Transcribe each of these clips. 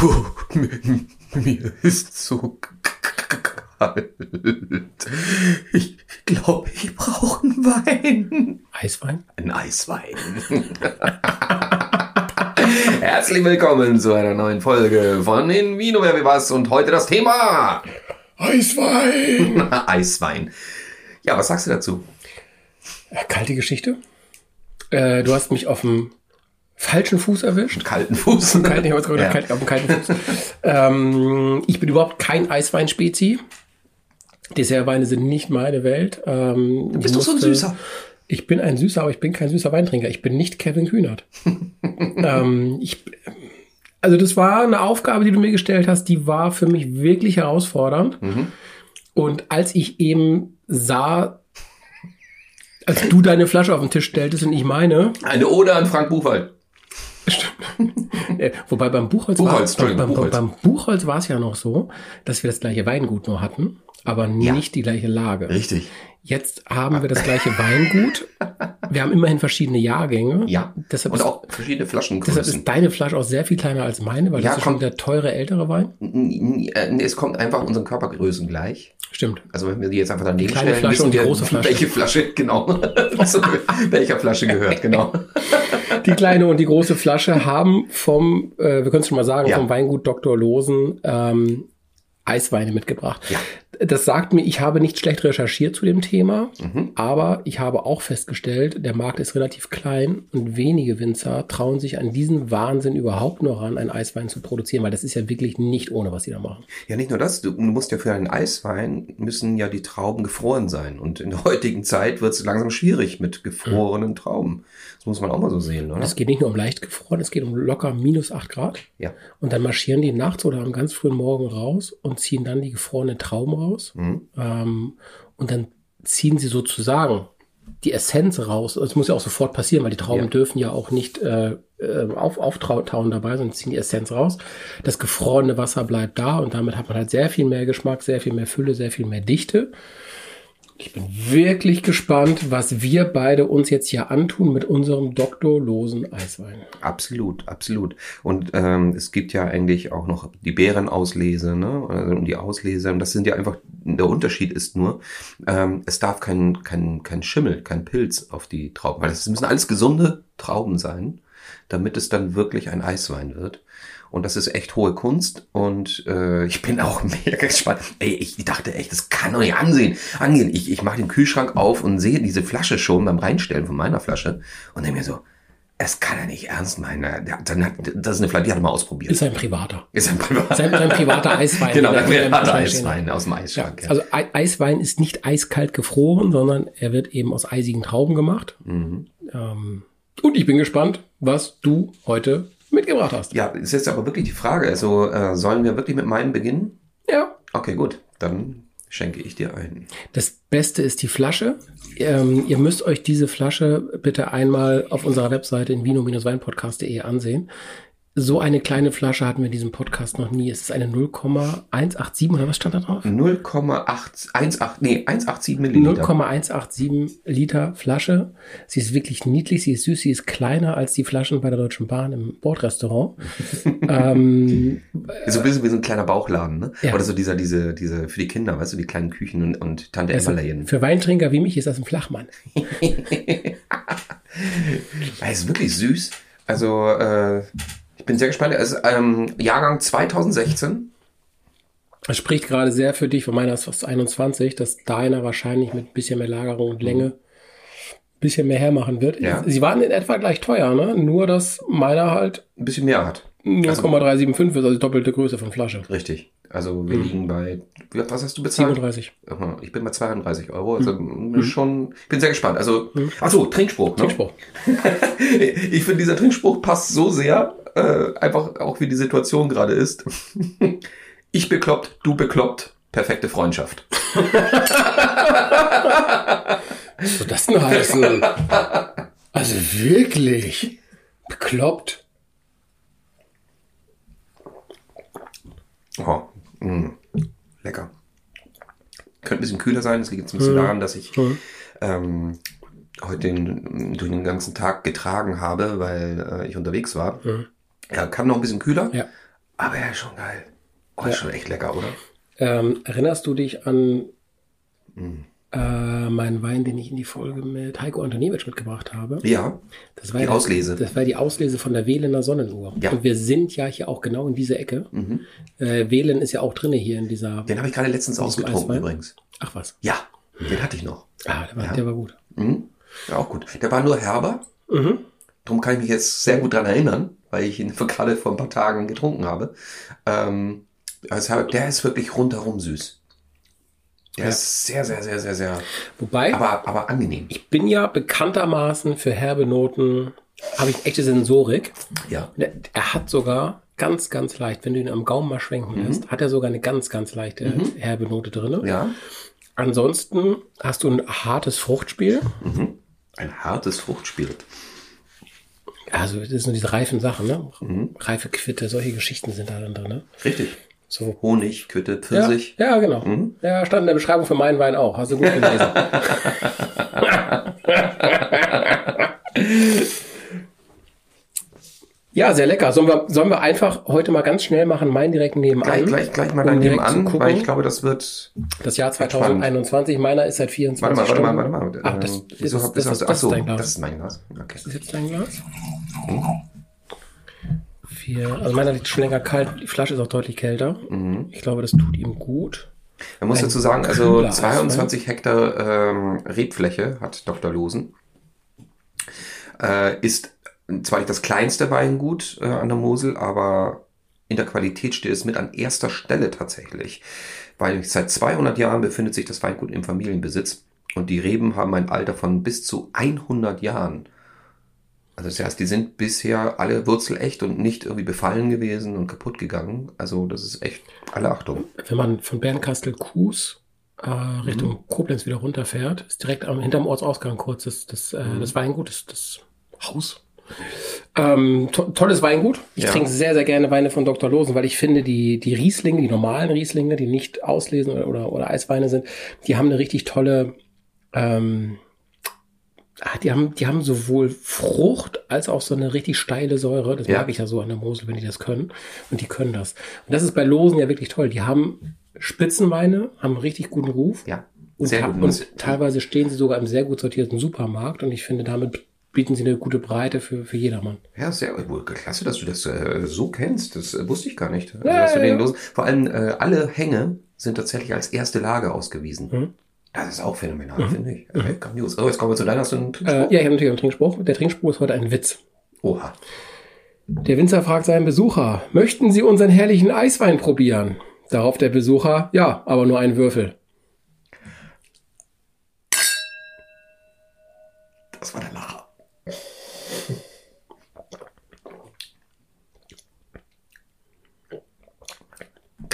Puh, mir, ist so kalt. Ich glaube, ich brauche einen Wein. Eiswein? Ein Eiswein. Herzlich willkommen zu einer neuen Folge von In Vino Wer wie was und heute das Thema Eiswein! Eiswein. Ja, was sagst du dazu? Äh, Kalte Geschichte. Äh, du hast mich auf dem falschen Fuß erwischt. Kalten Fuß. Kalt, ich, ja. Ja. kalt, auf kalten Fuß. ähm, ich bin überhaupt kein Eiswein-Spezi. Dessertweine sind nicht meine Welt. Ähm, Du bist doch so ein Süßer. Ich bin ein Süßer, aber ich bin kein süßer Weintrinker. Ich bin nicht Kevin Kühnert. ähm, ich, also das war eine Aufgabe, die du mir gestellt hast, die war für mich wirklich herausfordernd. Und als ich eben sah, als du deine Flasche auf den Tisch stelltest und ich meine, Eine Ode an Frank Buchwald. Äh, wobei beim Buchholz, Buchholz, war, beim, Buchholz. beim Buchholz war es ja noch so, dass wir das gleiche Weingut nur hatten, aber nicht die gleiche Lage. Richtig. Jetzt haben wir das gleiche Weingut. Wir haben immerhin verschiedene Jahrgänge. Ja. Deshalb, Und ist, auch verschiedene deshalb Flaschengrößen. ist deine Flasche auch sehr viel kleiner als meine, weil Ja, das ist komm. schon der teure ältere Wein. Äh, Es kommt einfach unseren Körpergrößen gleich. Stimmt. Also wenn wir die jetzt einfach daneben kleine stellen, Flasche wissen und die wir, große Flasche. welche Flasche, genau, zu welcher Flasche gehört, genau. Die kleine und die große Flasche haben vom, äh, wir können es schon mal sagen, Ja. vom Weingut Dr. Losen ähm, Eisweine mitgebracht. Ja. Das sagt mir, ich habe nicht schlecht recherchiert zu dem Thema, Mhm. aber ich habe auch festgestellt, der Markt ist relativ klein und wenige Winzer trauen sich an diesen Wahnsinn überhaupt noch ran, einen Eiswein zu produzieren, weil das ist ja wirklich nicht ohne, was sie da machen. Ja, nicht nur das, du, du musst ja für einen Eiswein, müssen ja die Trauben gefroren sein. Und in der heutigen Zeit wird es langsam schwierig mit gefrorenen Trauben. Das muss man auch mal so sehen, oder? Es geht nicht nur um leicht gefroren, es geht um locker minus 8 Grad. Ja. Und dann marschieren die nachts oder am ganz frühen Morgen raus und ziehen dann die gefrorenen Trauben raus. Mhm. Ähm, und dann ziehen sie sozusagen die Essenz raus. Das muss ja auch sofort passieren, weil die Trauben Ja. dürfen ja auch nicht äh, äh, auf, auftauen dabei, sondern ziehen die Essenz raus. Das gefrorene Wasser bleibt da und damit hat man halt sehr viel mehr Geschmack, sehr viel mehr Fülle, sehr viel mehr Dichte. Ich bin wirklich gespannt, was wir beide uns jetzt hier antun mit unserem doktorlosen Eiswein. Absolut, absolut. Und ähm, es gibt ja eigentlich auch noch die Beerenauslese, ne? Also, und die Auslese. Und das sind ja einfach, der Unterschied ist nur, ähm, es darf kein, kein, kein Schimmel, kein Pilz auf die Trauben, weil es müssen alles gesunde Trauben sein, damit es dann wirklich ein Eiswein wird. Und das ist echt hohe Kunst. Und äh, ich bin auch mega gespannt. Ey, ich dachte echt, das kann doch nicht ansehen. angehen. Ich, ich mache den Kühlschrank auf und sehe diese Flasche schon beim Reinstellen von meiner Flasche und denke mir so, es kann er nicht ernst meinen. Dann hat, das ist eine Flasche, die hat er mal ausprobiert. Ist ein privater. Ist ein privat. Sein, sein privater Eiswein. genau, ein er- er privater. Eiswein aus dem Ja, Eisschrank. Ja, also Ei- Eiswein ist nicht eiskalt gefroren, sondern er wird eben aus eisigen Trauben gemacht. Mhm. Ähm, und ich bin gespannt, was du heute mitgebracht hast. ja, ist jetzt aber wirklich die Frage. Also äh, sollen wir wirklich mit meinem beginnen? Ja. Okay, gut. Dann schenke ich dir ein. Das Beste ist die Flasche. Ähm, ihr müsst euch diese Flasche bitte einmal auf unserer Webseite in vino-weinpodcast.de ansehen. So eine kleine Flasche hatten wir in diesem Podcast noch nie. Es ist eine 0,187 oder was stand da drauf? 0,118, nee, 187 Milliliter. 0,187 Liter Flasche. Sie ist wirklich niedlich, sie ist süß, sie ist kleiner als die Flaschen bei der Deutschen Bahn im Bordrestaurant. ähm, so ein bisschen wie so ein kleiner Bauchladen, ne? Ja. Oder so dieser, diese, diese, für die Kinder, weißt du, die kleinen Küchen und, und Tante also Emmerlein. für Weintrinker wie mich ist das ein Flachmann. Ja, ist wirklich süß. Also, äh, ich bin sehr gespannt. Es ist ähm, Jahrgang 2016. Das spricht gerade sehr für dich, von meiner ist fast 21, dass deiner wahrscheinlich mit ein bisschen mehr Lagerung und Länge ein bisschen mehr hermachen wird. Ja. Sie waren in etwa gleich teuer, ne? Nur, dass meiner halt Ein bisschen mehr hat. 0,375 ist, also die doppelte Größe von Flasche. Richtig. Also wir liegen bei, was hast du bezahlt? 37. Aha, Ich bin bei 32 Euro. Also schon, ich bin sehr gespannt. Also, ach so, Trinkspruch. Ne? Trinkspruch. Ich finde, dieser Trinkspruch passt so sehr, äh, einfach auch wie die Situation gerade ist. Ich bekloppt, du bekloppt, perfekte Freundschaft. Was soll das denn heißen? Also wirklich. Bekloppt. Oh, mh, lecker. Könnte ein bisschen kühler sein. Das liegt jetzt ein bisschen daran, dass ich ähm, heute den, durch den ganzen Tag getragen habe, weil äh, ich unterwegs war. Ja, kann noch ein bisschen kühler. Ja. Aber ja, schon geil. Oh, ist schon echt lecker, oder? Ähm, erinnerst du dich an Hm. äh, meinen Wein, den ich in die Folge mit Heiko Antoniewicz mitgebracht habe? Ja. Das war Die ja Auslese. Das war die Auslese von der Wählener Sonnenuhr. Ja. Und wir sind ja hier auch genau in dieser Ecke. Mhm. Äh, Wählen ist ja auch drinne hier in dieser. Den habe ich gerade letztens ausgetrunken übrigens. Ach was. Ja, den hatte ich noch. Ah, der war, Ja. der war gut. Mhm. Ja, auch gut. Der war nur herber. Mhm. Darum kann ich mich jetzt sehr gut dran erinnern, weil ich ihn gerade vor ein paar Tagen getrunken habe. Ähm, also der ist wirklich rundherum süß. Der Ja. ist sehr, sehr, sehr, sehr, sehr, Wobei, aber, aber angenehm. ich bin ja bekanntermaßen für herbe Noten, habe ich echte Sensorik. Ja. Er, hat sogar ganz, ganz leicht, wenn du ihn am Gaumen mal schwenken lässt, hat er sogar eine ganz, ganz leichte herbe Note drin. Ja. Ansonsten hast du ein hartes Fruchtspiel. Ein hartes Fruchtspiel. Also das sind diese reifen Sachen, ne? Reife Quitte, solche Geschichten sind da dann drin. Ne? Richtig. So. Honig, Quitte, Ja, Pfirsich. ja, genau. Ja, stand in der Beschreibung für meinen Wein auch. Hast du gut gelesen. ja, sehr lecker. Sollen wir, sollen wir einfach heute mal ganz schnell machen, meinen direkt nebenan? Gleich, gleich, gleich mal um daneben direkt zu an, gucken. weil ich glaube, das wird. Das Jahr 2021, meiner ist seit 24 Warte mal, warte Stunden. mal, warte mal. Ach, das, Ähm, das, wieso ist, das, das ach so, ist. Das ist mein Glas. Okay. Das ist jetzt dein Glas? Vier, also meiner liegt schon länger kalt. Die Flasche ist auch deutlich kälter. Mhm. Ich glaube, das tut ihm gut. Man muss Ein dazu sagen, also kühler 22 Hektar ähm, Rebfläche hat Dr. Losen. Äh, ist zwar nicht das kleinste Weingut äh, an der Mosel, aber in der Qualität steht es mit an erster Stelle tatsächlich. Weil seit 200 Jahren befindet sich das Weingut im Familienbesitz und die Reben haben ein Alter von bis zu 100 Jahren. Also das heißt, die sind bisher alle wurzelecht und nicht irgendwie befallen gewesen und kaputt gegangen. Also das ist echt alle Achtung. Wenn man von Bernkastel-Kues äh, Richtung Mhm. Koblenz wieder runterfährt, ist direkt am, hinterm Ortsausgang kurz das, das, äh, Mhm. das Weingut, das, das Haus. Ähm, to tolles Weingut. Ich Ja. trinke sehr, sehr gerne Weine von Dr. Losen, weil ich finde, die, die Rieslinge, die normalen Rieslinge, die nicht auslesen oder, oder, oder Eisweine sind, die haben eine richtig tolle, ähm, ah, die haben, die haben sowohl Frucht als auch so eine richtig steile Säure. Das Ja. mag ich ja so an der Mosel, wenn die das können. Und die können das. Und das ist bei Losen ja wirklich toll. Die haben Spitzenweine, haben einen richtig guten Ruf. Ja, Und, sehr ta- gut. und teilweise stehen sie sogar im sehr gut sortierten Supermarkt. Und ich finde, damit bieten sie eine gute Breite für, für jedermann. Ja, sehr wohl klasse, dass du das äh, so kennst. Das äh, wusste ich gar nicht. Also, Ja, ja, ja. los Vor allem äh, alle Hänge sind tatsächlich als erste Lage ausgewiesen. Mhm. Das ist auch phänomenal, finde ich. Okay, grandios. Oh, jetzt kommen wir zu deiner. Hast du einen Trinkspruch? Äh, ja, ich habe natürlich einen Trinkspruch. Der Trinkspruch ist heute ein Witz. Oha. Der Winzer fragt seinen Besucher, möchten Sie unseren herrlichen Eiswein probieren? Darauf der Besucher, ja, aber nur einen Würfel. Das war der Lacher.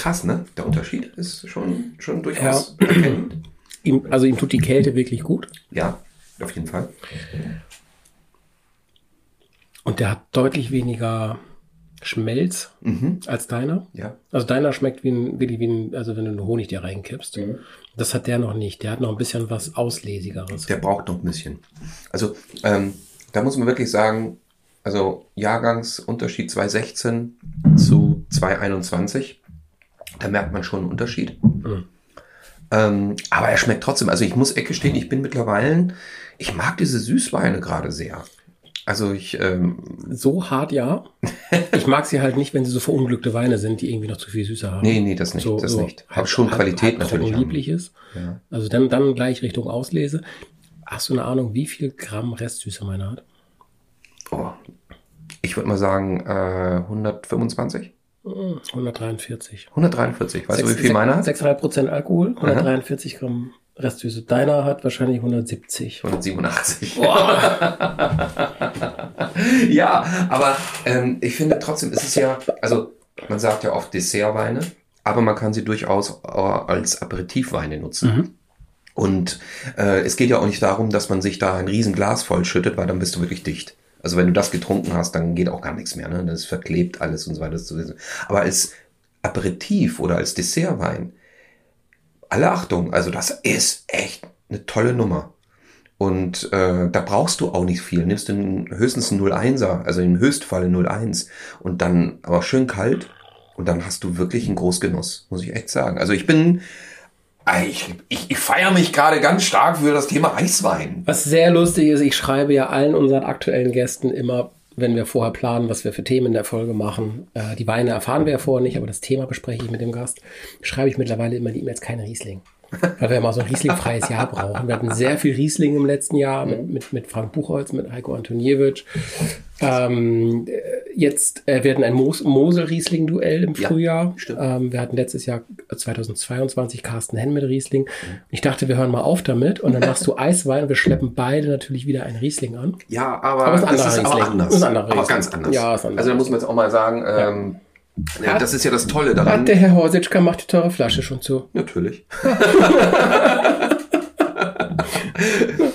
Krass, ne? Der Unterschied ist schon, schon durchaus erkennend. Ihm, also ihm tut die Kälte wirklich gut. Ja, auf jeden Fall. Und der hat deutlich weniger Schmelz Mhm. als deiner. Ja. Also deiner schmeckt wie ein, wirklich wie ein, also wenn du einen Honig dir reinkippst. Das hat der noch nicht. Der hat noch ein bisschen was Auslesigeres. Der braucht noch ein bisschen. Also, ähm, da muss man wirklich sagen, also Jahrgangsunterschied 2016 zu 2021, da merkt man schon einen Unterschied. Ähm, aber er schmeckt trotzdem. Also ich muss Ecke stehen, ich bin mittlerweile, ich mag diese Süßweine gerade sehr. Also ich, ähm, So hart ja. Ich mag sie halt nicht, wenn sie so verunglückte Weine sind, die irgendwie noch zu viel Süße haben. nee, nee, das nicht, so, das so nicht. Aber schon Qualität natürlich. haben. lieblich ist. Ja. Also dann, dann gleich Richtung Auslese. Hast du eine Ahnung, wie viel Gramm Restsüße meiner hat? Oh. Ich würde mal sagen, äh, 125? 143. 143. Weißt du, wie viel meiner hat? 6,5 Prozent Alkohol, 143 Gramm Restsüße. Deiner hat wahrscheinlich 170. 187. ja, aber ähm, ich finde trotzdem, es ist ja, also man sagt ja oft Dessertweine, aber man kann sie durchaus äh, als Aperitivweine nutzen. Und äh, es geht ja auch nicht darum, dass man sich da ein riesen Glas voll schüttet, weil dann bist du wirklich dicht. Also wenn du das getrunken hast, dann geht auch gar nichts mehr. Ne? Das verklebt alles und so weiter. Aber als Aperitif oder als Dessertwein, alle Achtung, also das ist echt eine tolle Nummer. Und äh, da brauchst du auch nicht viel. Nimmst du höchstens einen 01er, also im Höchstfall einen 01 und dann aber schön kalt Und dann hast du wirklich einen Großgenuss, muss ich echt sagen. Also ich bin, ich, ich, ich feiere mich gerade ganz stark für das Thema Eiswein. Was sehr lustig ist, ich schreibe ja allen unseren aktuellen Gästen immer, wenn wir vorher planen, was wir für Themen in der Folge machen. Äh, die Weine erfahren wir ja vorher nicht, aber das Thema bespreche ich mit dem Gast. Schreibe ich mittlerweile immer die E-Mails kein Riesling. Weil wir mal so ein Riesling-freies Jahr brauchen. Wir hatten sehr viel Riesling im letzten Jahr mit, mit, mit Frank Buchholz, mit Heiko Antoniewicz. Ähm, äh, jetzt äh, werden ein Mos Mosel-Riesling-Duell im Ja, Frühjahr. stimmt. Ähm, wir hatten letztes Jahr äh, 2022 Carsten Henn mit Riesling. Ich dachte, wir hören mal auf damit und dann machst du Eiswein und wir schleppen beide natürlich wieder einen Riesling an. Ja, aber, Aber es ist aber anders. Ist aber Riesling. ganz anders. Ja, ist anders. also da muss man jetzt auch mal sagen, ähm, ja, das ist ja das Tolle daran. Hat der Herr Horsitschka macht die teure Flasche schon zu. Natürlich.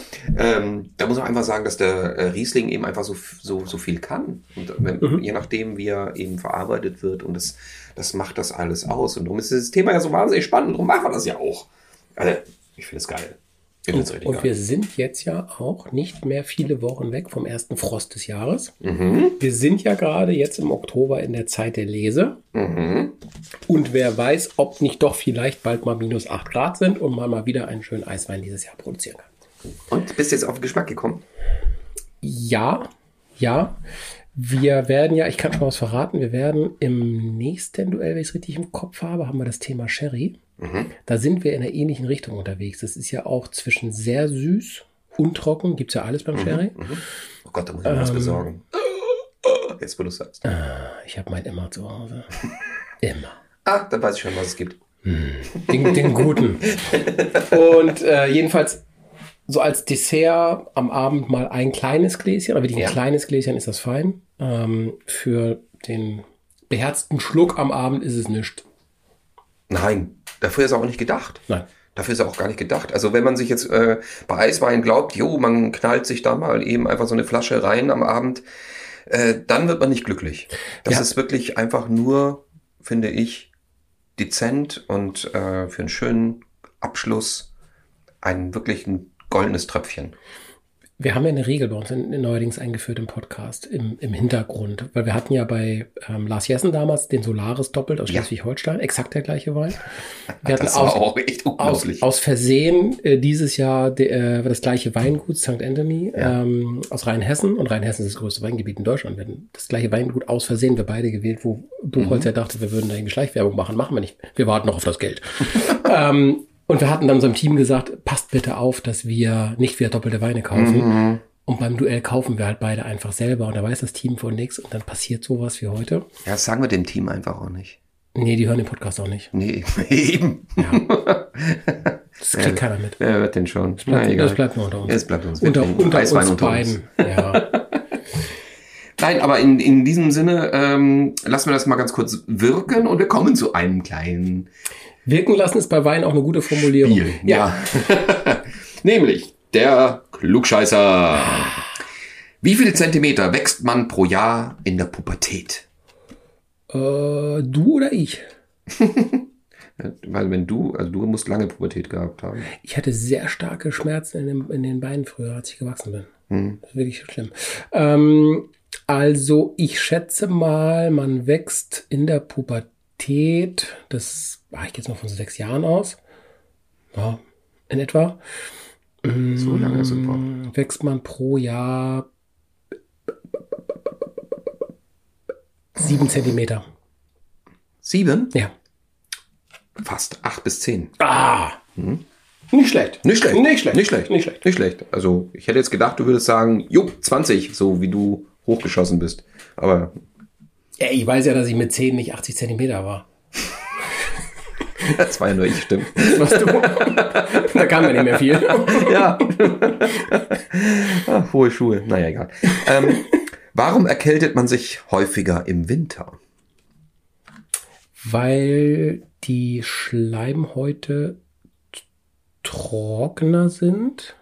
ähm, da muss man einfach sagen, dass der äh, Riesling eben einfach so, so, so viel kann. Und wenn, Mhm. je nachdem, wie er eben verarbeitet wird und das, das macht das alles aus. Und darum ist dieses Thema ja so wahnsinnig spannend und darum machen wir das ja auch. Also, ich finde es geil. Richtig Und geil. wir sind jetzt ja auch nicht mehr viele Wochen weg vom ersten Frost des Jahres. Mhm. Wir sind ja gerade jetzt im Oktober in der Zeit der Lese. Mhm. Und wer weiß, ob nicht doch vielleicht bald mal minus 8 Grad sind und man mal wieder einen schönen Eiswein dieses Jahr produzieren kann. Und bist jetzt auf den Geschmack gekommen? Ja, ja. Wir werden ja, ich kann schon mal was verraten, wir werden im nächsten Duell, wenn ich es richtig im Kopf habe, haben wir das Thema Sherry. Da sind wir in einer ähnlichen Richtung unterwegs. Das ist ja auch zwischen sehr süß und trocken. Gibt's ja alles beim Sherry. Oh Gott, da muss ich mir Ähm. was besorgen. Jetzt, wo du sagst. Ich habe meinen immer zu Hause. Immer. Ah, dann weiß ich schon, was es gibt. Den, den guten. Und äh, jedenfalls so als Dessert am Abend mal ein kleines Gläschen, aber wirklich ein Ja. kleines Gläschen ist das fein. Ähm, für den beherzten Schluck am Abend ist es nichts. Nein, dafür ist auch nicht gedacht. Nein. Dafür ist auch gar nicht gedacht. Also wenn man sich jetzt äh, bei Eiswein glaubt, jo, man knallt sich da mal eben einfach so eine Flasche rein am Abend, äh, dann wird man nicht glücklich. Das Ja. ist wirklich einfach nur, finde ich, dezent und äh, für einen schönen Abschluss ein wirklich ein goldenes Tröpfchen. Wir haben ja eine Regel bei uns in, in neuerdings eingeführt im Podcast, im, im Hintergrund. Weil wir hatten ja bei ähm, Lars Jessen damals den Solaris doppelt aus Ja. Schleswig-Holstein, exakt der gleiche Wein. Wir hatten Das war aus, auch echt aus, unglaublich. aus Versehen äh, dieses Jahr de, äh, das gleiche Weingut St. Anthony Ja. ähm, aus Rheinhessen. Und Rheinhessen ist das größte Weingebiet in Deutschland. Wir hatten das gleiche Weingut aus Versehen, wir beide gewählt, wo Buchholz Mhm. ja dachte, wir würden da irgendwie Schleichwerbung machen. Machen wir nicht. Wir warten noch auf das Geld. ähm, und wir hatten dann unserem Team gesagt, passt bitte auf, dass wir nicht wieder doppelte Weine kaufen. Mhm. Und beim Duell kaufen wir halt beide einfach selber. Und da weiß das Team von nichts. Und dann passiert sowas wie heute. Ja, das sagen wir dem Team einfach auch nicht. Nee, die hören den Podcast auch nicht. Nee, eben. Das kriegt keiner mit. Wer hört denn schon? Das bleibt, das bleibt nur unter uns. Es bleibt uns. Unter, unter Eiswein uns unter beiden. Ja. Nein, aber in, in diesem Sinne ähm, lassen wir das mal ganz kurz wirken und wir kommen zu einem kleinen Wirken lassen ist bei Wein auch eine gute Formulierung. Spiel. Ja. Nämlich der Klugscheißer. Wie viele Zentimeter wächst man pro Jahr in der Pubertät? Äh, du oder ich? Weil wenn du, also du musst lange Pubertät gehabt haben. Ich hatte sehr starke Schmerzen in den, in den Beinen früher, als ich gewachsen bin. Hm. Das ist wirklich schlimm. Ähm, also ich schätze mal, man wächst in der Pubertät, das ah, ich gehe jetzt mal von so sechs Jahren aus, ja, in etwa, So lange super. Mm, wächst man pro Jahr sieben Zentimeter. Sieben? Ja. Fast acht bis zehn. Ah! Nicht schlecht. Nicht schlecht. Nicht schlecht. Nicht schlecht. Nicht schlecht. Nicht schlecht. Also ich hätte jetzt gedacht, du würdest sagen, jo, 20, so wie du hochgeschossen bist. Aber Ja, ich weiß ja, dass ich mit 10 nicht 80 Zentimeter war. Das war ja nur ich, stimmt. Was du? da kam ja nicht mehr viel. ja. Ach, hohe Schuhe. Naja, egal. Ähm, warum erkältet man sich häufiger im Winter? Weil die Schleimhäute trockener sind.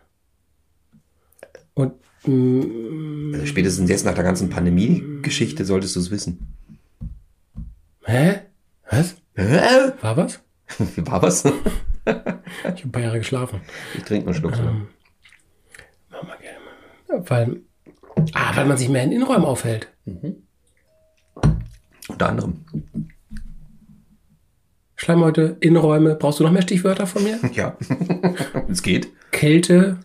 Und mm, Also spätestens jetzt nach der ganzen Pandemie-Geschichte solltest du es wissen. hä? Was? Hä? War was? War was? Ich habe ein paar Jahre geschlafen. Ich trinke mal einen Schluck. so. Mach mal gerne. Weil, ah, weil man sich mehr in Innenräumen aufhält. Unter anderem. Schleimhäute, Innenräume. Brauchst du noch mehr Stichwörter von mir? Ja, es geht. Kälte,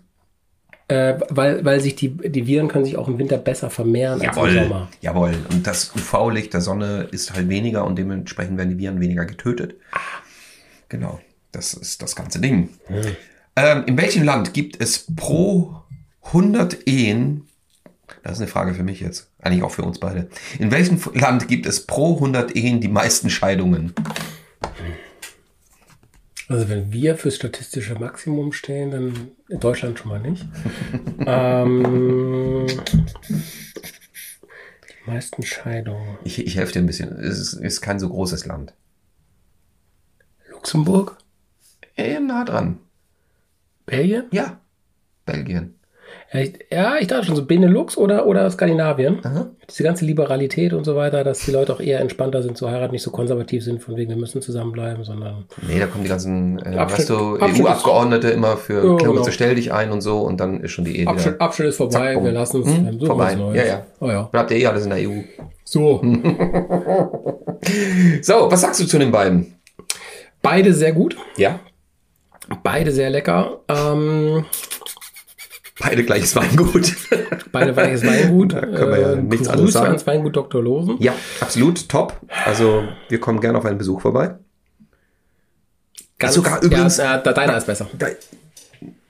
äh, weil, weil sich die, die Viren können sich auch im Winter besser vermehren als im Jawohl, Sommer. jawohl. Und das UV-Licht der Sonne ist halt weniger und dementsprechend werden die Viren weniger getötet. Genau, das ist das ganze Ding. Ähm, in welchem Land gibt es pro 100 Ehen, das ist eine Frage für mich jetzt, eigentlich auch für uns beide, in welchem Land gibt es pro 100 Ehen die meisten Scheidungen? Also wenn wir fürs statistische Maximum stehen, dann in Deutschland schon mal nicht. ähm, die meisten Scheidungen. Ich, ich helfe dir ein bisschen, es ist, ist kein so großes Land. Luxemburg? Eh, nah dran. Belgien? Ja, Belgien. Ja, ich, dachte schon so Benelux oder, oder Skandinavien. Aha. Diese ganze Liberalität und so weiter, dass die Leute auch eher entspannter sind zu heiraten, nicht so konservativ sind, von wegen wir müssen zusammenbleiben, sondern Nee, da kommen die ganzen, äh, Abschnitt- weißt du, EU-Abgeordnete immer für Ja, genau. stell dich ein und so und dann ist schon die Ehe Abschnitt, wieder. Abschnitt ist vorbei, Zack, wir lassen es, Hm, suchen vorbei. Ja, ja. Oh ja. Bleibt ihr eh alles in der EU. So, So, was sagst du zu den beiden? Beide sehr gut, Ja. beide sehr lecker. Ähm, Beide gleiches Weingut. beide weiches Weingut. Da können wir ja nichts Grüße anderes sagen. ans Weingut Dr. Losen. ja, absolut, top. Also, wir kommen gerne auf einen Besuch vorbei. Ganz, Sogar übrigens- Ja, äh, deiner ist besser. Da,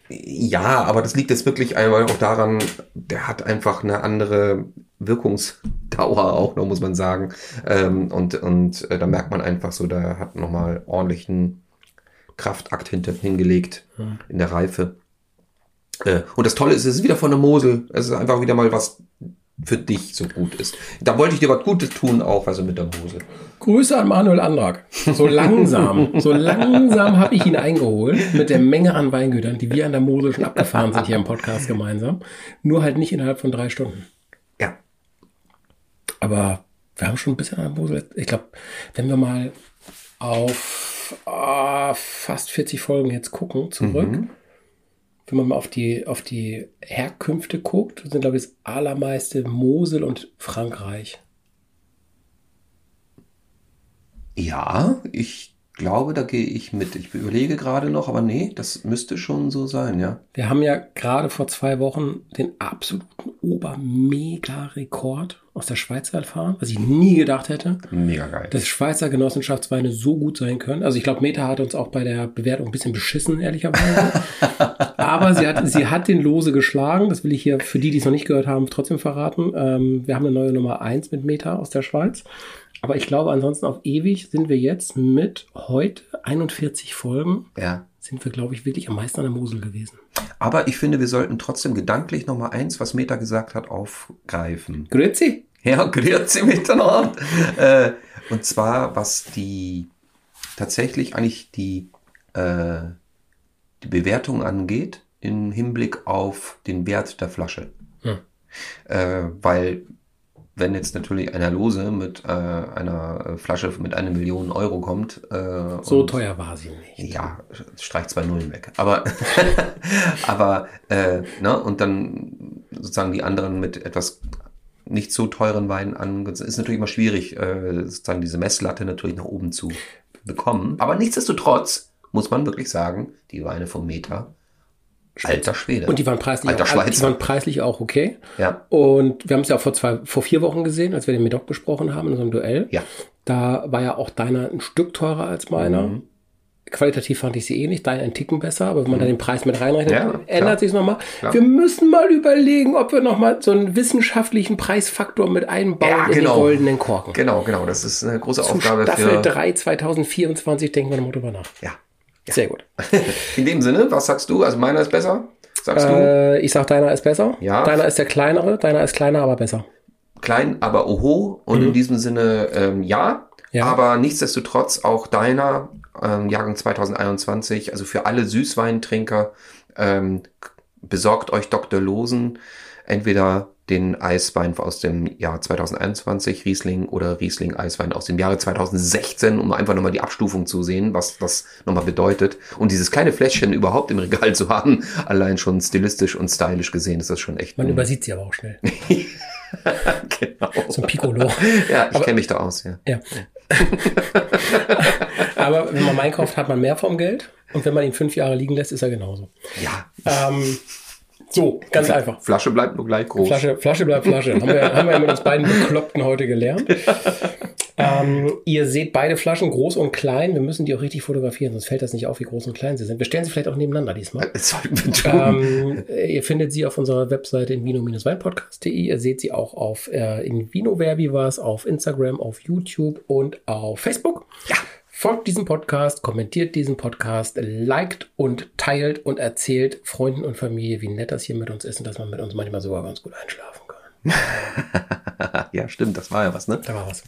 ja, aber das liegt jetzt wirklich einmal auch daran, der hat einfach eine andere Wirkungsdauer auch noch, muss man sagen. Ähm, und und äh, da merkt man einfach so, da hat nochmal ordentlichen Kraftakt hinter, hingelegt in der Reife. Äh, und das Tolle ist, es ist wieder von der Mosel. Es ist einfach wieder mal was für dich so gut ist. Da wollte ich dir was Gutes tun, auch also mit der Mosel. Grüße an Manuel Andrag. So langsam, so langsam habe ich ihn eingeholt mit der Menge an Weingütern, die wir an der Mosel schon abgefahren sind hier im Podcast gemeinsam. Nur halt nicht innerhalb von drei Stunden. Aber wir haben schon ein bisschen an der Mosel. Ich glaube, wenn wir mal auf ah, fast 40 Folgen jetzt gucken zurück, wenn man mal auf die, auf die Herkünfte guckt, sind, glaube ich, das allermeiste Mosel und Frankreich. Ja, ich glaube, da gehe ich mit. Ich überlege gerade noch, aber nee, das müsste schon so sein, ja. Wir haben ja gerade vor zwei Wochen den absoluten Ober-Mega-Rekord aus der Schweiz erfahren, was ich nie gedacht hätte, Mega geil. dass Schweizer Genossenschaftsweine so gut sein können. Also ich glaube, Meta hat uns auch bei der Bewertung ein bisschen beschissen, ehrlicherweise. Aber sie hat, sie hat den Lose geschlagen. Das will ich hier für die, die es noch nicht gehört haben, trotzdem verraten. Ähm, wir haben eine neue Nummer eins mit Meta aus der Schweiz. Aber ich glaube, ansonsten auf ewig sind wir jetzt mit heute 41 Folgen, ja. sind wir, glaube ich, wirklich am meisten an der Mosel gewesen. Aber ich finde, wir sollten trotzdem gedanklich noch mal eins, was Meta gesagt hat, aufgreifen. Grüezi. Ja, grüezi miteinander. äh, und zwar, was die tatsächlich eigentlich die, äh, die Bewertung angeht, im Hinblick auf den Wert der Flasche. Hm. Äh, weil wenn jetzt natürlich einer Lose mit äh, einer äh, Flasche mit einer Million Euro kommt. Äh, So teuer war sie nicht. ja, streich zwei Nullen weg. Aber, aber äh, ne, und dann sozusagen die anderen mit etwas nicht so teuren Weinen an, es ist natürlich immer schwierig, äh, sozusagen diese Messlatte natürlich nach oben zu bekommen. Aber nichtsdestotrotz muss man wirklich sagen, die Weine vom Meta, alter Schwede. Und die waren preislich, Alter auch, die waren preislich auch okay. ja, Und wir haben es ja auch vor zwei, vor vier Wochen gesehen, als wir den Medoc besprochen haben in unserem Duell. ja, Da war ja auch deiner ein Stück teurer als meiner. Mhm. Qualitativ fand ich sie ähnlich, deiner ein Ticken besser, aber wenn man da den Preis mit reinrechnet, Ja, ändert sich nochmal. Klar. Wir müssen mal überlegen, ob wir nochmal so einen wissenschaftlichen Preisfaktor mit einbauen Ja, in genau. den goldenen Korken. genau, genau. Das ist eine große Zu Aufgabe Staffel für. 3 2024 denken wir nochmal drüber nach. Ja. Sehr gut. In dem Sinne, was sagst du? Also meiner ist besser. Sagst du? Äh, ich sag, deiner ist besser. Ja. Deiner ist der kleinere, deiner ist kleiner, aber besser. klein, aber oho. Und in diesem Sinne, ähm, ja. Mhm. Ja. Aber nichtsdestotrotz auch deiner, ähm, Jahrgang 2021, also für alle Süßweintrinker, ähm, besorgt euch Dr. Losen, entweder den Eiswein aus dem Jahr 2021, Riesling oder Riesling Eiswein aus dem Jahre 2016, um einfach nochmal die Abstufung zu sehen, was das nochmal bedeutet. Und dieses kleine Fläschchen überhaupt im Regal zu haben, allein schon stilistisch und stylisch gesehen, ist das schon echt. Man übersieht sie aber auch schnell. genau. So ein Piccolo. Ja, ich kenne mich da aus, ja. Ja. Aber wenn man Wein kauft, hat man mehr vom Geld. Und wenn man ihn fünf Jahre liegen lässt, ist er genauso. Ja. Ähm, so, ganz einfach. Flasche bleibt nur gleich groß. Flasche, Flasche bleibt Flasche. haben, wir, haben wir mit uns beiden Bekloppten heute gelernt. ähm, ihr seht beide Flaschen, groß und klein. Wir müssen die auch richtig fotografieren, sonst fällt das nicht auf, wie groß und klein sie sind. Wir stellen sie vielleicht auch nebeneinander diesmal. Das sollten wir tun. Ähm, ihr findet sie auf unserer Webseite in weinpodcastde Ihr seht sie auch auf äh, in Vino Verbivas, auf Instagram, auf YouTube und auf Facebook. Ja. Folgt diesem Podcast, kommentiert diesen Podcast, liked und teilt und erzählt Freunden und Familie, wie nett das hier mit uns ist und dass man mit uns manchmal sogar ganz gut einschlafen kann. ja, stimmt, das war ja was, ne? Da war was.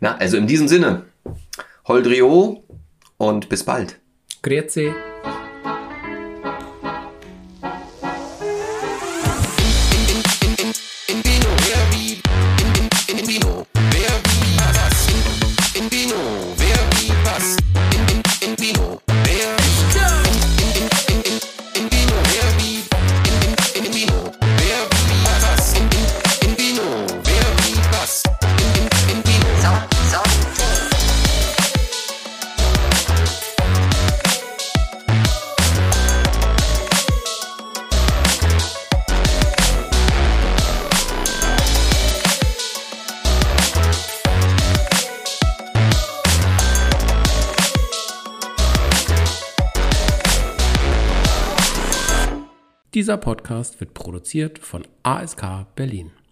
Na, also in diesem Sinne, Holdrio und bis bald. Grüezi. Dieser Podcast wird produziert von ASK Berlin.